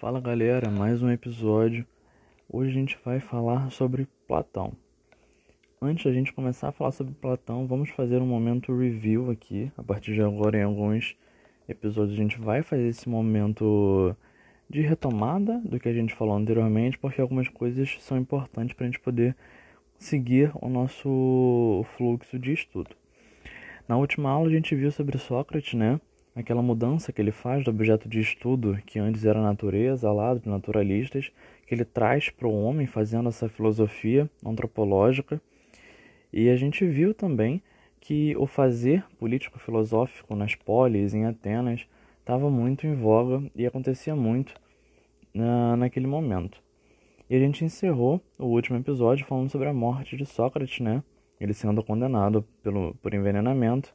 Fala galera, mais um episódio. Hoje a gente vai falar sobre Platão. Antes da gente começar a falar sobre Platão, vamos fazer um momento review aqui. A partir de agora, em alguns episódios, a gente vai fazer esse momento de retomada do que a gente falou anteriormente, porque algumas coisas são importantes para a gente poder seguir o nosso fluxo de estudo. Na última aula, a gente viu sobre Sócrates, né? Aquela mudança que ele faz do objeto de estudo, que antes era natureza, lado de naturalistas, que ele traz para o homem fazendo essa filosofia antropológica. E a gente viu também que o fazer político-filosófico nas polis, em Atenas, estava muito em voga e acontecia muito na, naquele momento. E a gente encerrou o último episódio falando sobre a morte de Sócrates, né? Ele sendo condenado pelo, por envenenamento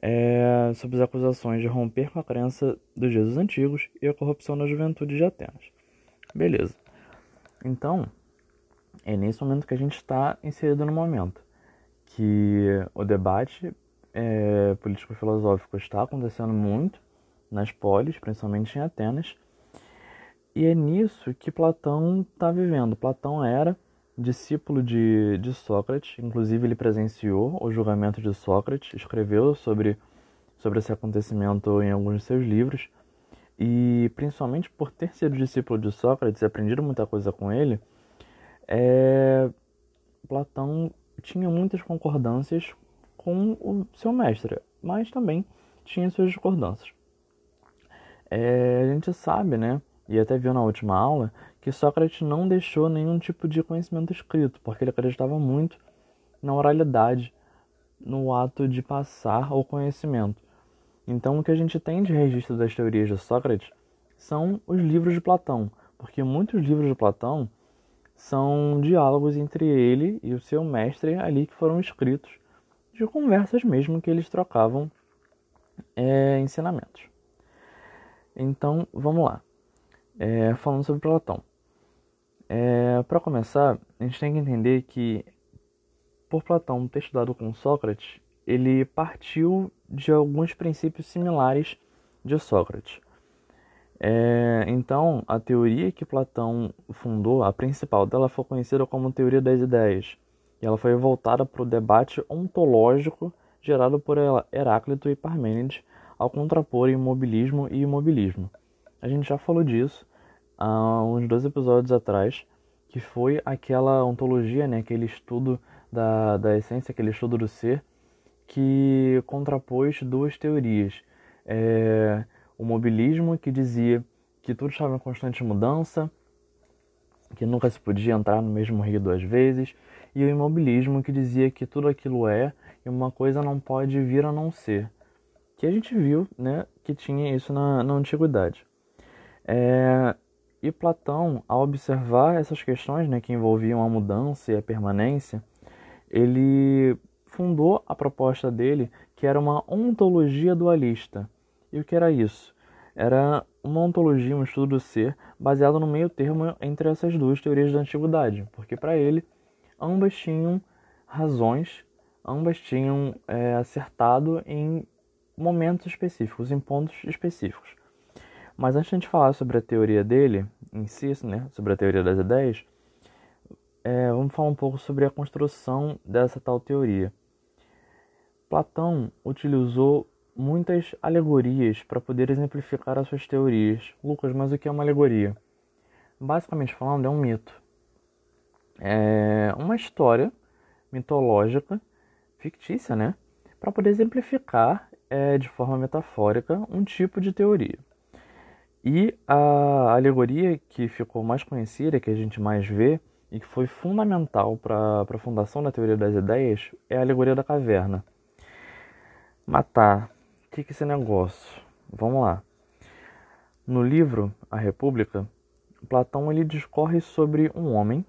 é, sob as acusações de romper com a crença dos deuses antigos e a corrupção da juventude de Atenas. Beleza. Então, é nesse momento que a gente está inserido no momento que o debate é, político-filosófico está acontecendo muito nas polis, principalmente em Atenas, e é nisso que Platão está vivendo. Platão era discípulo de, de Sócrates, inclusive ele presenciou o julgamento de Sócrates, escreveu sobre, sobre esse acontecimento em alguns de seus livros, e principalmente por ter sido discípulo de Sócrates e aprendido muita coisa com ele, é, Platão tinha muitas concordâncias com o seu mestre, mas também tinha suas discordâncias. É, a gente sabe, né, e até viu na última aula, que Sócrates não deixou nenhum tipo de conhecimento escrito, porque ele acreditava muito na oralidade, no ato de passar o conhecimento. Então, o que a gente tem de registro das teorias de Sócrates são os livros de Platão, porque muitos livros de Platão são diálogos entre ele e o seu mestre ali que foram escritos, de conversas mesmo que eles trocavam é, ensinamentos. Então, vamos lá. É, falando sobre Platão. É, Para começar, a gente tem que entender que, por Platão ter estudado com Sócrates, ele partiu de alguns princípios similares de Sócrates. É, então, a teoria que Platão fundou, a principal dela, foi conhecida como teoria das ideias, e ela foi voltada para o debate ontológico gerado por Heráclito e Parmênides ao contrapor imobilismo e imobilismo. A gente já falou disso há uns dois episódios atrás, que foi aquela ontologia, né, aquele estudo da, da essência, aquele estudo do ser, que contrapôs duas teorias. É, o mobilismo, que dizia que tudo estava em constante mudança, que nunca se podia entrar no mesmo rio duas vezes, e o imobilismo, que dizia que tudo aquilo é e uma coisa não pode vir a não ser. Que a gente viu né, que tinha isso na, na antiguidade. É, e Platão, ao observar essas questões né, que envolviam a mudança e a permanência, ele fundou a proposta dele, que era uma ontologia dualista. E o que era isso? Era uma ontologia, um estudo do ser, baseado no meio termo entre essas duas teorias da antiguidade, porque para ele ambas tinham razões, ambas tinham é, acertado em momentos específicos, em pontos específicos. Mas antes de a gente falar sobre a teoria dele, si, né, sobre a teoria das ideias, é, vamos falar um pouco sobre a construção dessa tal teoria. Platão utilizou muitas alegorias para poder exemplificar as suas teorias. Lucas, mas o que é uma alegoria? Basicamente falando, é um mito. É uma história mitológica, fictícia, né? Para poder exemplificar é, de forma metafórica um tipo de teoria. E a alegoria que ficou mais conhecida, que a gente mais vê, e que foi fundamental para a fundação da teoria das ideias, é a alegoria da caverna. Matar. O que, que é esse negócio? Vamos lá. No livro A República, Platão ele discorre sobre um homem.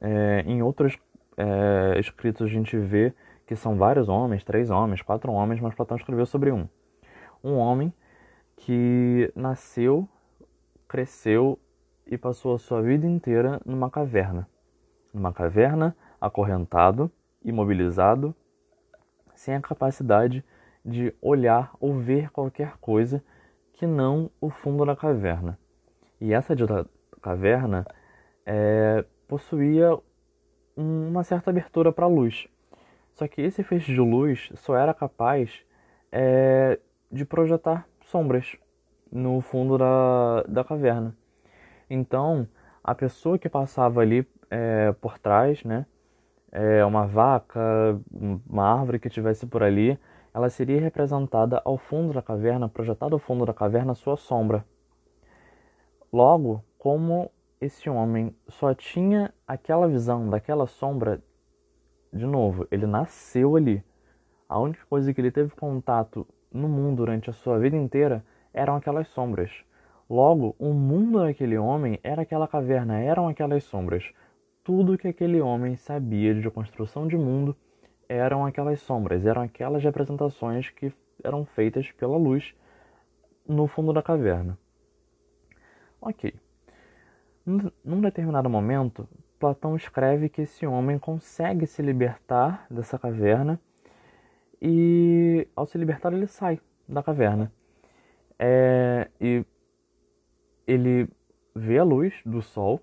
É, em outros é, escritos a gente vê que são vários homens, três homens, quatro homens, mas Platão escreveu sobre um. Um homem que nasceu, cresceu e passou a sua vida inteira numa caverna. Numa caverna, acorrentado, imobilizado, sem a capacidade de olhar ou ver qualquer coisa que não o fundo da caverna. E essa dita caverna é, possuía uma certa abertura para a luz. Só que esse feixe de luz só era capaz é, de projetar sombras no fundo da, da caverna. Então, a pessoa que passava ali é, por trás, né, é, uma vaca, uma árvore que estivesse por ali, ela seria representada ao fundo da caverna, projetada ao fundo da caverna sua sombra. Logo, como esse homem só tinha aquela visão daquela sombra, de novo, ele nasceu ali. A única coisa que ele teve contato no mundo durante a sua vida inteira eram aquelas sombras. Logo, o mundo daquele homem era aquela caverna, eram aquelas sombras. Tudo que aquele homem sabia de construção de mundo eram aquelas sombras, eram aquelas representações que eram feitas pela luz no fundo da caverna. Ok. Num determinado momento, Platão escreve que esse homem consegue se libertar dessa caverna e, ao se libertar, ele sai da caverna. É, e ele vê a luz do sol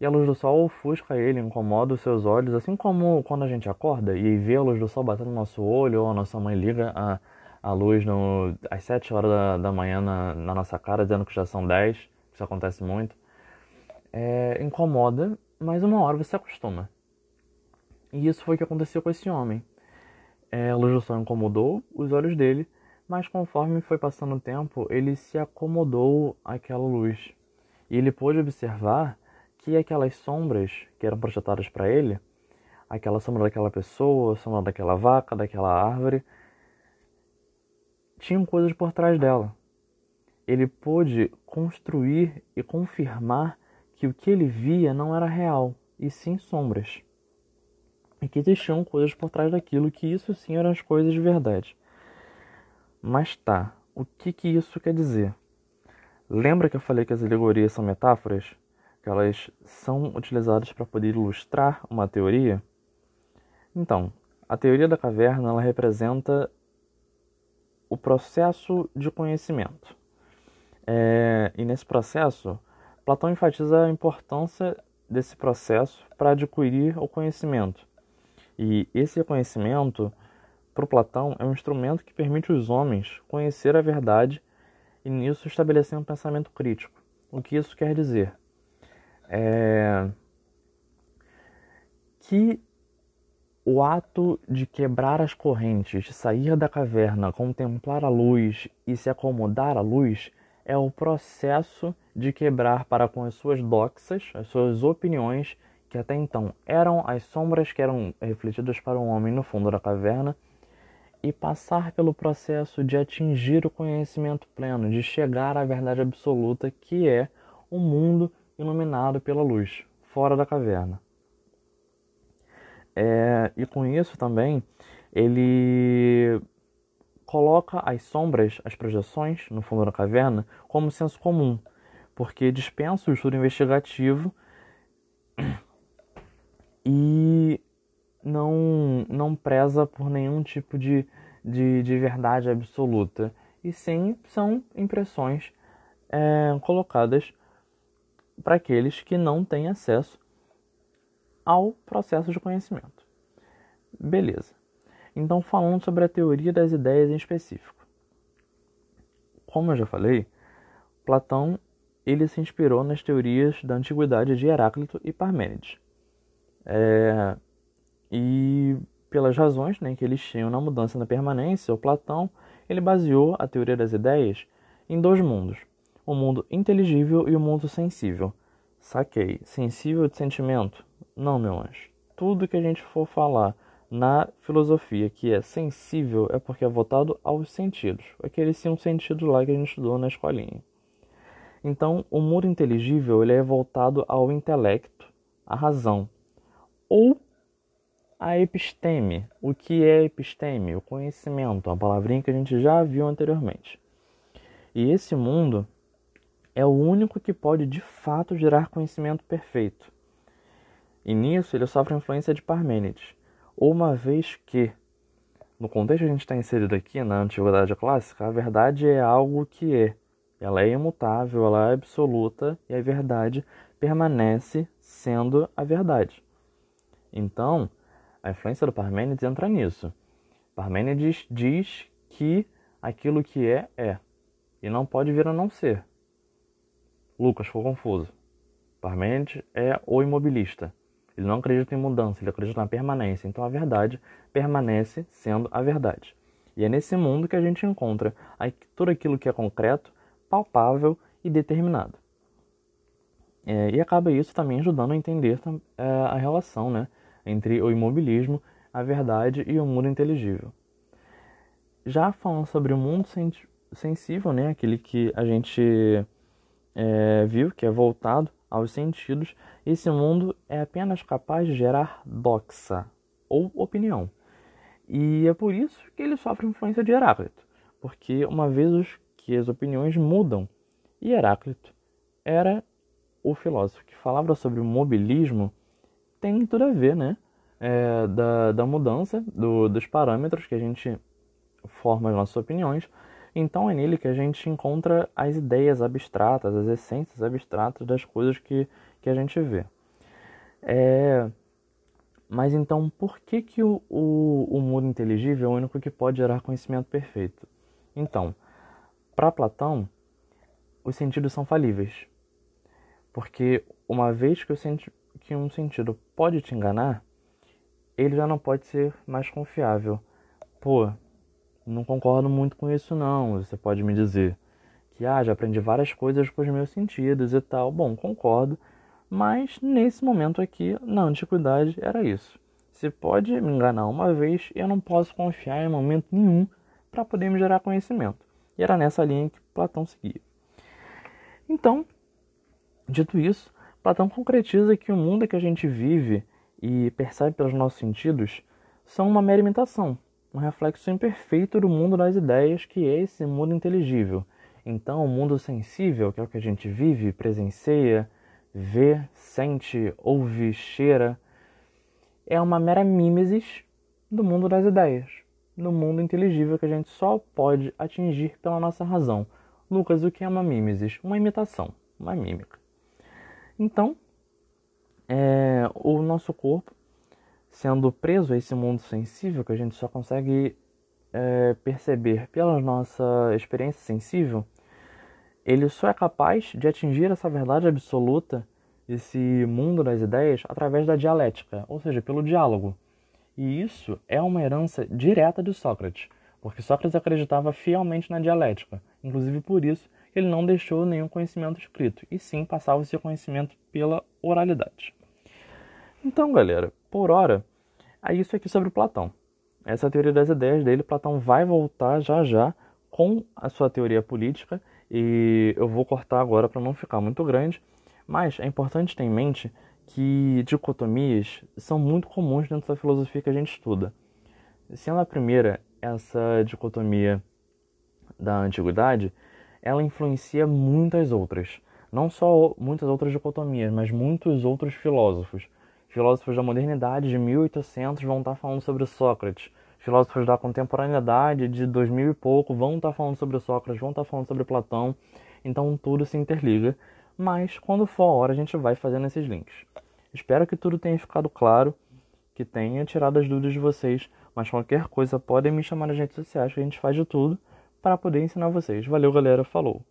e a luz do sol ofusca ele, incomoda os seus olhos, assim como quando a gente acorda e vê a luz do sol batendo no nosso olho ou a nossa mãe liga a, a luz no, às 7 horas da, da manhã na, na, nossa cara, dizendo que já são 10, isso acontece muito. É, incomoda, mas uma hora você acostuma. E isso foi o que aconteceu com esse homem. A luz do sol incomodou os olhos dele mas conforme foi passando o tempo, ele se acomodou àquela luz. E ele pôde observar que aquelas sombras que eram projetadas para ele, aquela sombra daquela pessoa, a sombra daquela vaca, daquela árvore, tinham coisas por trás dela. Ele pôde construir e confirmar que o que ele via não era real, e sim sombras. E que existiam coisas por trás daquilo, que isso sim eram as coisas de verdade. Mas tá, o que, que isso quer dizer? Lembra que eu falei que as alegorias são metáforas? Que elas são utilizadas para poder ilustrar uma teoria? Então, a teoria da caverna ela representa o processo de conhecimento. É, e nesse processo, Platão enfatiza a importância desse processo para adquirir o conhecimento. E esse conhecimento para Platão, é um instrumento que permite os homens conhecer a verdade e nisso estabelecer um pensamento crítico. O que isso quer dizer? É que o ato de quebrar as correntes, sair da caverna, contemplar a luz e se acomodar à luz é o processo de quebrar para com as suas doxas, as suas opiniões, que até então eram as sombras que eram refletidas para o homem no fundo da caverna, e passar pelo processo de atingir o conhecimento pleno, de chegar à verdade absoluta que é o mundo iluminado pela luz, fora da caverna. É, e com isso também ele coloca as sombras, as projeções no fundo da caverna como senso comum, porque dispensa o estudo investigativo e não, não preza por nenhum tipo de, de, de verdade absoluta, e sim são impressões é, colocadas para aqueles que não têm acesso ao processo de conhecimento. Beleza. Então, falando sobre a teoria das ideias em específico. Como eu já falei, Platão ele se inspirou nas teorias da antiguidade de Heráclito e Parmênides. É, e pelas razões né, que eles tinham na mudança na permanência, o Platão ele baseou a teoria das ideias em dois mundos: o mundo inteligível e o mundo sensível. Saquei. Sensível de sentimento? Não, meu anjo. Tudo que a gente for falar na filosofia que é sensível é porque é voltado aos sentidos. Aquele sim um sentido lá que a gente estudou na escolinha. Então, o mundo inteligível ele é voltado ao intelecto, à razão, ou a episteme. O que é episteme? O conhecimento, uma palavrinha que a gente já viu anteriormente. E esse mundo é o único que pode de fato gerar conhecimento perfeito. E nisso ele sofre a influência de Parmênides, uma vez que, no contexto que a gente está inserido aqui na Antiguidade Clássica, a verdade é algo que é, ela é imutável, ela é absoluta e a verdade permanece sendo a verdade. Então, a influência do Parmênides entra nisso. Parmênides diz que aquilo que é, é, e não pode vir a não ser. Lucas ficou confuso. Parmênides é o imobilista. Ele não acredita em mudança, ele acredita na permanência. Então a verdade permanece sendo a verdade. E é nesse mundo que a gente encontra tudo aquilo que é concreto, palpável e determinado. É, e acaba isso também ajudando a entender é, a relação né, entre o imobilismo, a verdade e o mundo inteligível. Já falando sobre o mundo sensível, né, aquele que a gente é, viu, que é voltado aos sentidos, esse mundo é apenas capaz de gerar doxa, ou opinião. E é por isso que ele sofre influência de Heráclito, porque uma vez que as opiniões mudam, e Heráclito era o filósofo que falava sobre o mobilismo, tem tudo a ver, né? É, da, da mudança do, dos parâmetros que a gente forma as nossas opiniões então é nele que a gente encontra as ideias abstratas, as essências abstratas das coisas que, que a gente vê. É... Mas então, por que, que o, o, o mundo inteligível é o único que pode gerar conhecimento perfeito? Então, para Platão, os sentidos são falíveis. Porque uma vez que, o senti que um sentido pode te enganar, ele já não pode ser mais confiável. Pô, não concordo muito com isso não. Você pode me dizer que ah, já aprendi várias coisas com os meus sentidos e tal. Bom, concordo, mas nesse momento aqui, na antiguidade, era isso. Você pode me enganar uma vez e eu não posso confiar em momento nenhum para poder me gerar conhecimento. E era nessa linha que Platão seguia. Então, dito isso, Platão concretiza que o mundo que a gente vive e percebe pelos nossos sentidos são uma mera imitação, um reflexo imperfeito do mundo das ideias, que é esse mundo inteligível. Então, o mundo sensível, que é o que a gente vive, presencia, vê, sente, ouve, cheira, é uma mera mimesis do mundo das ideias, do mundo inteligível que a gente só pode atingir pela nossa razão. Lucas, o que é uma mimesis? Uma imitação, uma mímica. Então, é, o nosso corpo sendo preso a esse mundo sensível que a gente só consegue é, perceber pela nossa experiência sensível, ele só é capaz de atingir essa verdade absoluta, esse mundo das ideias, através da dialética, ou seja, pelo diálogo. E isso é uma herança direta de Sócrates, porque Sócrates acreditava fielmente na dialética, inclusive por isso ele não deixou nenhum conhecimento escrito, e sim passava o seu conhecimento pela oralidade. Então, galera, por hora, é isso aqui sobre Platão. Essa é teoria das ideias dele. Platão vai voltar já já com a sua teoria política e eu vou cortar agora para não ficar muito grande. Mas é importante ter em mente que dicotomias são muito comuns dentro da filosofia que a gente estuda. Sendo a primeira essa dicotomia da antiguidade, ela influencia muitas outras. Não só muitas outras dicotomias, mas muitos outros filósofos. Filósofos da modernidade de 1800 vão estar falando sobre Sócrates. Filósofos da contemporaneidade de 2000 e pouco vão estar falando sobre Sócrates, vão estar falando sobre Platão. Então tudo se interliga. Mas quando for a hora a gente vai fazendo esses links. Espero que tudo tenha ficado claro, que tenha tirado as dúvidas de vocês. Mas qualquer coisa podem me chamar nas redes sociais que a gente faz de tudo para poder ensinar vocês. Valeu, galera. Falou!